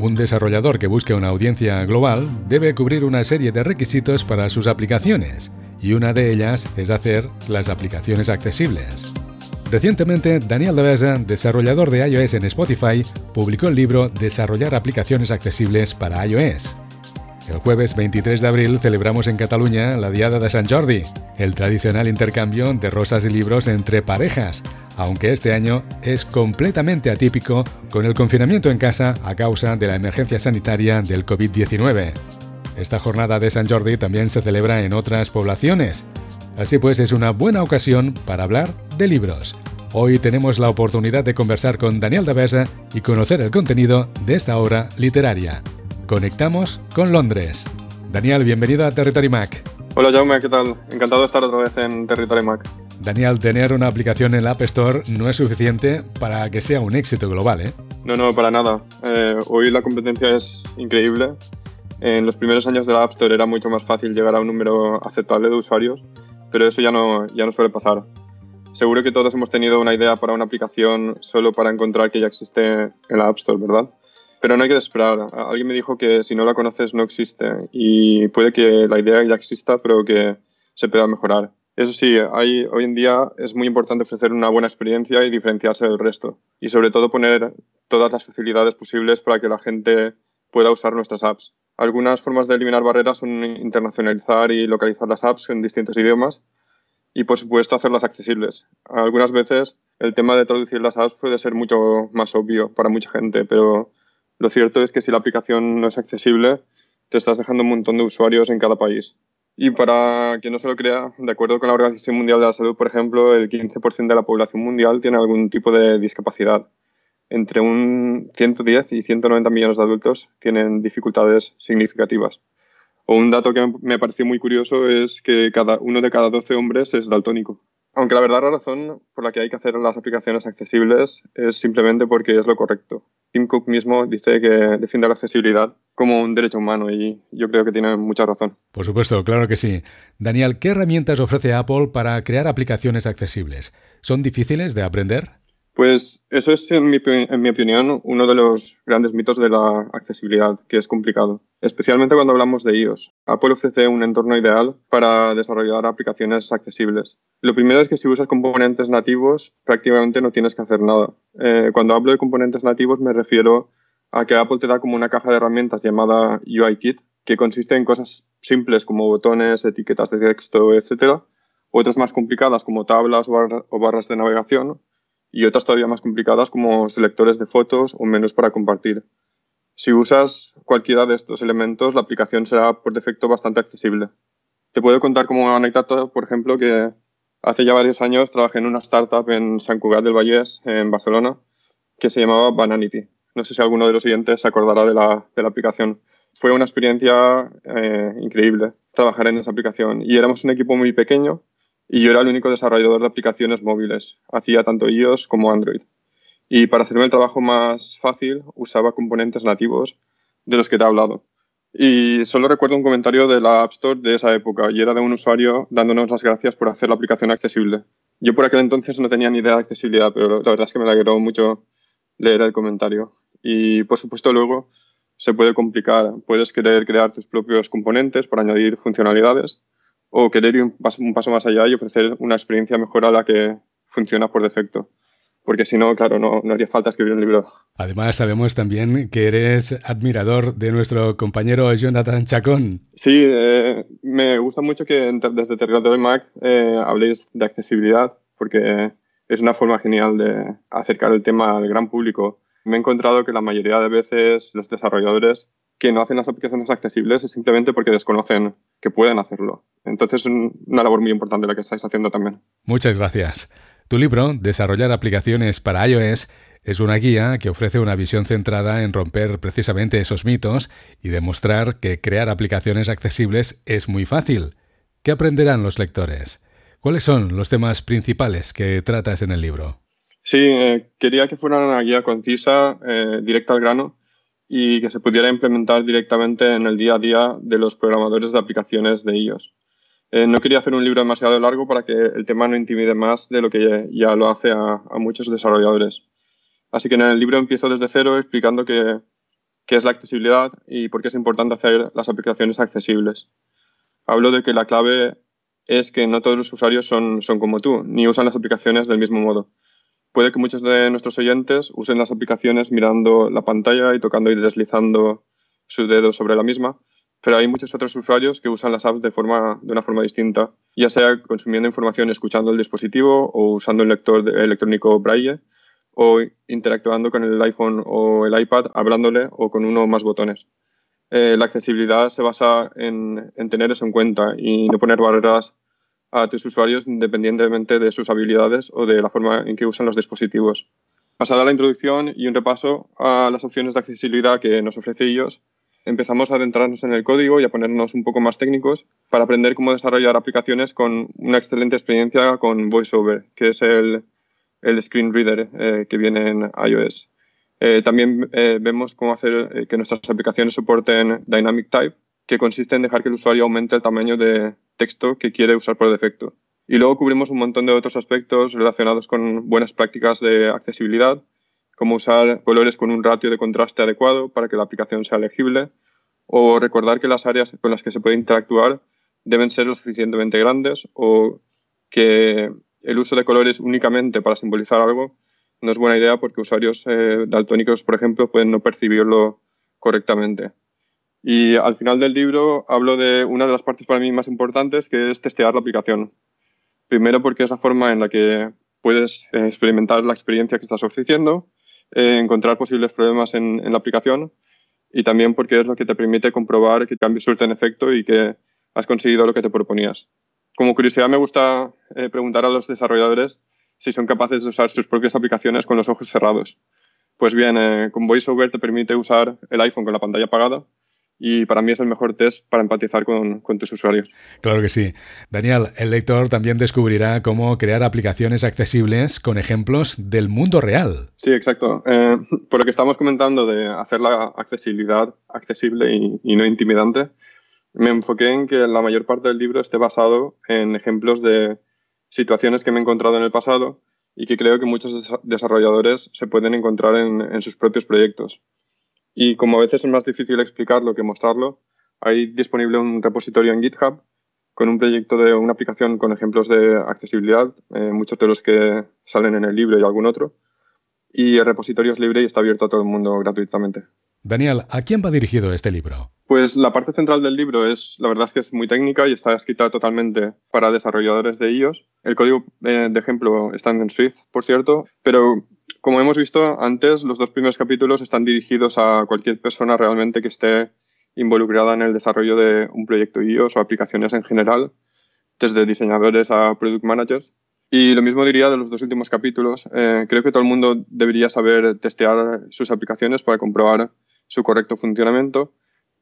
Un desarrollador que busque una audiencia global debe cubrir una serie de requisitos para sus aplicaciones, y una de ellas es hacer las aplicaciones accesibles. Recientemente, Daniel Devesa, desarrollador de iOS en Spotify, publicó el libro Desarrollar aplicaciones accesibles para iOS. El jueves 23 de abril celebramos en Cataluña la Diada de San Jordi, el tradicional intercambio de rosas y libros entre parejas, aunque este año es completamente atípico con el confinamiento en casa a causa de la emergencia sanitaria del COVID-19. Esta jornada de San Jordi también se celebra en otras poblaciones. Así pues, es una buena ocasión para hablar de libros. Hoy tenemos la oportunidad de conversar con Daniel Davesa y conocer el contenido de esta obra literaria. Conectamos con Londres. Daniel, bienvenido a Territory Mac. Hola Jaume, ¿qué tal? Encantado de estar otra vez en Territory Mac. Daniel, tener una aplicación en la App Store no es suficiente para que sea un éxito global, ¿eh? No, no, para nada. Eh, hoy la competencia es increíble. En los primeros años de la App Store era mucho más fácil llegar a un número aceptable de usuarios, pero eso ya no, ya no suele pasar. Seguro que todos hemos tenido una idea para una aplicación solo para encontrar que ya existe en la App Store, ¿verdad? Pero no hay que esperar. Alguien me dijo que si no la conoces no existe y puede que la idea ya exista, pero que se pueda mejorar. Eso sí, hoy en día es muy importante ofrecer una buena experiencia y diferenciarse del resto. Y sobre todo poner todas las facilidades posibles para que la gente pueda usar nuestras apps. Algunas formas de eliminar barreras son internacionalizar y localizar las apps en distintos idiomas y, por supuesto, hacerlas accesibles. Algunas veces el tema de traducir las apps puede ser mucho más obvio para mucha gente, pero lo cierto es que si la aplicación no es accesible, te estás dejando un montón de usuarios en cada país. Y para que no se lo crea, de acuerdo con la Organización Mundial de la Salud, por ejemplo, el 15% de la población mundial tiene algún tipo de discapacidad. Entre un 110 y 190 millones de adultos tienen dificultades significativas. Un dato que me pareció muy curioso es que cada, uno de cada 12 hombres es daltónico. Aunque la verdadera razón por la que hay que hacer las aplicaciones accesibles es simplemente porque es lo correcto. Tim Cook mismo dice que defiende la accesibilidad como un derecho humano y yo creo que tiene mucha razón. Por supuesto, claro que sí. Daniel, ¿qué herramientas ofrece Apple para crear aplicaciones accesibles? ¿Son difíciles de aprender? Pues eso es, en mi, opinión, uno de los grandes mitos de la accesibilidad, que es complicado, especialmente cuando hablamos de iOS. Apple ofrece un entorno ideal para desarrollar aplicaciones accesibles. Lo primero es que si usas componentes nativos, prácticamente no tienes que hacer nada. Eh, cuando hablo de componentes nativos me refiero a que Apple te da como una caja de herramientas llamada UIKit, que consiste en cosas simples como botones, etiquetas de texto, etc. Otras más complicadas como tablas o barras de navegación y otras todavía más complicadas como selectores de fotos o menús para compartir. Si usas cualquiera de estos elementos, la aplicación será por defecto bastante accesible. Te puedo contar como anécdota, por ejemplo, que hace ya varios años trabajé en una startup en San Cugat del Vallès, en Barcelona, que se llamaba Bananity. No sé si alguno de los oyentes se acordará de la, de la aplicación. Fue una experiencia eh, increíble trabajar en esa aplicación y éramos un equipo muy pequeño y yo era el único desarrollador de aplicaciones móviles. Hacía tanto iOS como Android. Y para hacerme el trabajo más fácil usaba componentes nativos de los que te he hablado. Y solo recuerdo un comentario de la App Store de esa época y era de un usuario dándonos las gracias por hacer la aplicación accesible. Yo por aquel entonces no tenía ni idea de accesibilidad, pero la verdad es que me alegró mucho leer el comentario. Y por supuesto luego se puede complicar. Puedes querer crear tus propios componentes para añadir funcionalidades o querer ir un paso, más allá y ofrecer una experiencia mejor a la que funciona por defecto porque si no, claro, no, no, haría falta escribir un libro. Además, sabemos también que eres admirador de nuestro compañero Jonathan Chacón. Sí, eh, me gusta mucho que desde Territorio Mac eh, habléis de accesibilidad, porque es una forma genial de acercar el tema al gran público. Me he encontrado que la mayoría de veces los desarrolladores que no hacen las aplicaciones accesibles es simplemente porque desconocen que pueden hacerlo. Entonces es una labor muy importante la que estáis haciendo también. Muchas gracias. Tu libro, Desarrollar aplicaciones para iOS, es una guía que ofrece una visión centrada en romper precisamente esos mitos y demostrar que crear aplicaciones accesibles es muy fácil. ¿Qué aprenderán los lectores? ¿Cuáles son los temas principales que tratas en el libro? Sí, eh, quería que fuera una guía concisa, eh, directa al grano y que se pudiera implementar directamente en el día a día de los programadores de aplicaciones de iOS. Eh, no quería hacer un libro demasiado largo para que el tema no intimide más de lo que ya lo hace a, muchos desarrolladores. Así que en el libro empiezo desde cero explicando que, qué es la accesibilidad y por qué es importante hacer las aplicaciones accesibles. Hablo de que la clave es que no todos los usuarios son, son como tú, ni usan las aplicaciones del mismo modo. Puede que muchos de nuestros oyentes usen las aplicaciones mirando la pantalla y tocando y deslizando su dedo sobre la misma, pero hay muchos otros usuarios que usan las apps de, una forma distinta, ya sea consumiendo información escuchando el dispositivo o usando el lector electrónico Braille o interactuando con el iPhone o el iPad hablándole o con uno o más botones. Eh, la accesibilidad se basa en, tener eso en cuenta y no poner barreras a tus usuarios independientemente de sus habilidades o de la forma en que usan los dispositivos. Pasada la introducción y un repaso a las opciones de accesibilidad que nos ofrece ellos, empezamos a adentrarnos en el código y a ponernos un poco más técnicos para aprender cómo desarrollar aplicaciones con una excelente experiencia con VoiceOver, que es el, el screen reader eh, que viene en iOS. Eh, también eh, vemos cómo hacer que nuestras aplicaciones soporten Dynamic Type, que consiste en dejar que el usuario aumente el tamaño de texto que quiere usar por defecto. Y luego cubrimos un montón de otros aspectos relacionados con buenas prácticas de accesibilidad, como usar colores con un ratio de contraste adecuado para que la aplicación sea legible, o recordar que las áreas con las que se puede interactuar deben ser lo suficientemente grandes o que el uso de colores únicamente para simbolizar algo no es buena idea porque usuarios eh, daltónicos, por ejemplo, pueden no percibirlo correctamente. Y al final del libro hablo de una de las partes para mí más importantes, que es testear la aplicación. Primero porque es la forma en la que puedes eh, experimentar la experiencia que estás ofreciendo, eh, encontrar posibles problemas en, la aplicación y también porque es lo que te permite comprobar que cambios surten efecto y que has conseguido lo que te proponías como curiosidad me gusta eh, preguntar a los desarrolladores si son capaces de usar sus propias aplicaciones con los ojos cerrados. Pues bien, eh, con VoiceOver te permite usar el iPhone con la pantalla apagada y para mí es el mejor test para empatizar con, con, tus usuarios. Claro que sí. Daniel, el lector también descubrirá cómo crear aplicaciones accesibles con ejemplos del mundo real. Sí, exacto. Eh, por lo que estamos comentando de hacer la accesibilidad accesible y, y no intimidante, me enfoqué en que la mayor parte del libro esté basado en ejemplos de situaciones que me he encontrado en el pasado y que creo que muchos desarrolladores se pueden encontrar en, sus propios proyectos. Y como a veces es más difícil explicarlo que mostrarlo, hay disponible un repositorio en GitHub con un proyecto de una aplicación con ejemplos de accesibilidad, eh, muchos de los que salen en el libro y algún otro. Y el repositorio es libre y está abierto a todo el mundo gratuitamente. Daniel, ¿a quién va dirigido este libro? Pues la parte central del libro es, la verdad es que es muy técnica y está escrita totalmente para desarrolladores de iOS. El código eh, de ejemplo está en Swift, por cierto, pero como hemos visto antes, los dos primeros capítulos están dirigidos a cualquier persona realmente que esté involucrada en el desarrollo de un proyecto iOS o aplicaciones en general, desde diseñadores a product managers. Y lo mismo diría de los dos últimos capítulos. Eh, creo que todo el mundo debería saber testear sus aplicaciones para comprobar su correcto funcionamiento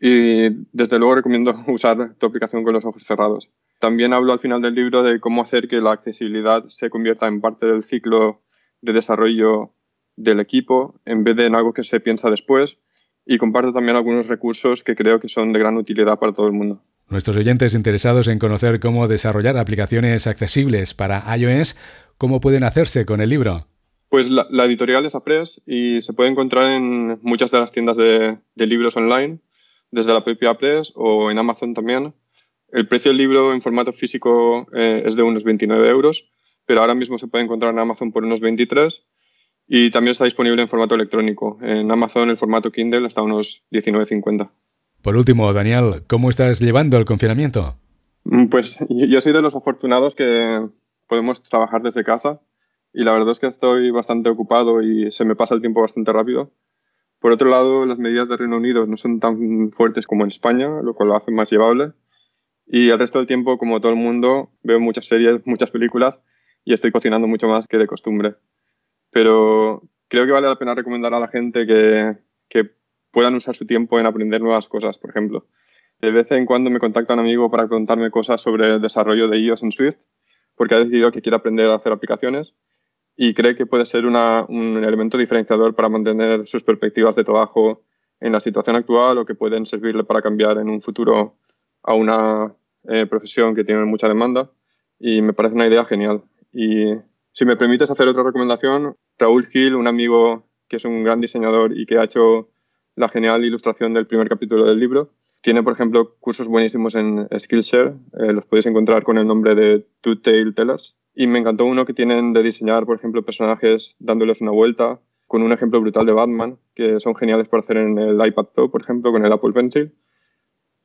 y desde luego recomiendo usar tu aplicación con los ojos cerrados. También hablo al final del libro de cómo hacer que la accesibilidad se convierta en parte del ciclo de desarrollo del equipo en vez de en algo que se piensa después y comparto también algunos recursos que creo que son de gran utilidad para todo el mundo. Nuestros oyentes interesados en conocer cómo desarrollar aplicaciones accesibles para iOS, ¿cómo pueden hacerse con el libro? Pues la, editorial es Apress y se puede encontrar en muchas de las tiendas de, libros online, desde la propia Apress o en Amazon también. El precio del libro en formato físico eh, es de unos 29 euros, pero ahora mismo se puede encontrar en Amazon por unos 23 y también está disponible en formato electrónico. En Amazon el formato Kindle está a unos 19,50. Por último, Daniel, ¿cómo estás llevando el confinamiento? Mm, pues yo soy de los afortunados que podemos trabajar desde casa y la verdad es que estoy bastante ocupado y se me pasa el tiempo bastante rápido. Por otro lado, las medidas de Reino Unido no son tan fuertes como en España, lo cual lo hace más llevable. Y el resto del tiempo, como todo el mundo, veo muchas series, muchas películas y estoy cocinando mucho más que de costumbre. Pero creo que vale la pena recomendar a la gente que, que puedan usar su tiempo en aprender nuevas cosas, por ejemplo. De vez en cuando me contacta un amigo para contarme cosas sobre el desarrollo de iOS en Swift, porque ha decidido que quiere aprender a hacer aplicaciones y cree que puede ser un elemento diferenciador para mantener sus perspectivas de trabajo en la situación actual o que pueden servirle para cambiar en un futuro a una eh, profesión que tiene mucha demanda y me parece una idea genial. Y si me permites hacer otra recomendación, Raúl Gil, un amigo que es un gran diseñador y que ha hecho la genial ilustración del primer capítulo del libro. Tiene, por ejemplo, cursos buenísimos en Skillshare, eh, los podéis encontrar con el nombre de Two Tail Tellers. Y me encantó uno que tienen de diseñar, por ejemplo, personajes dándoles una vuelta, con un ejemplo brutal de Batman, que son geniales para hacer en el iPad Pro, por ejemplo, con el Apple Pencil.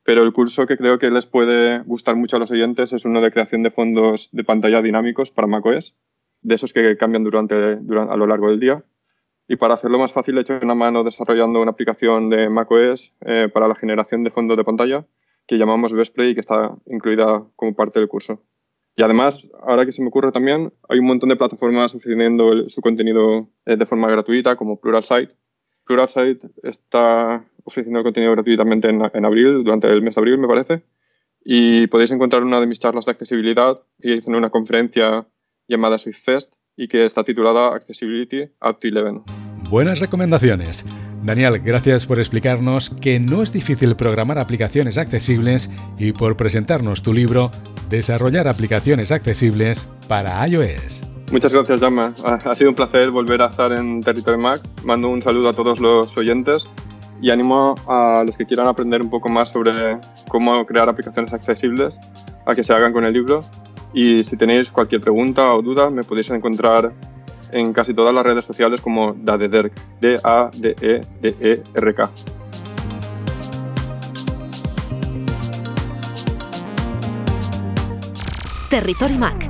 Pero el curso que creo que les puede gustar mucho a los oyentes es uno de creación de fondos de pantalla dinámicos para macOS, de esos que cambian durante, a lo largo del día. Y para hacerlo más fácil, he hecho una mano desarrollando una aplicación de macOS eh, para la generación de fondos de pantalla que llamamos BestPlay y que está incluida como parte del curso. Y además, ahora que se me ocurre también, hay un montón de plataformas ofreciendo su contenido eh, de forma gratuita, como Pluralsight. Pluralsight está ofreciendo el contenido gratuitamente en, en, abril, durante el mes de abril, me parece. Y podéis encontrar una de mis charlas de accesibilidad que hice en una conferencia llamada SwiftFest y que está titulada Accessibility Up to 11. Buenas recomendaciones. Daniel, gracias por explicarnos que no es difícil programar aplicaciones accesibles y por presentarnos tu libro Desarrollar aplicaciones accesibles para iOS. Muchas gracias, Jama. Ha sido un placer volver a estar en Territory Mac. Mando un saludo a todos los oyentes y animo a los que quieran aprender un poco más sobre cómo crear aplicaciones accesibles a que se hagan con el libro. Y si tenéis cualquier pregunta o duda, me podéis encontrar en casi todas las redes sociales como Dadederk, D-A-D-E-D-E-R-K. Territory Mac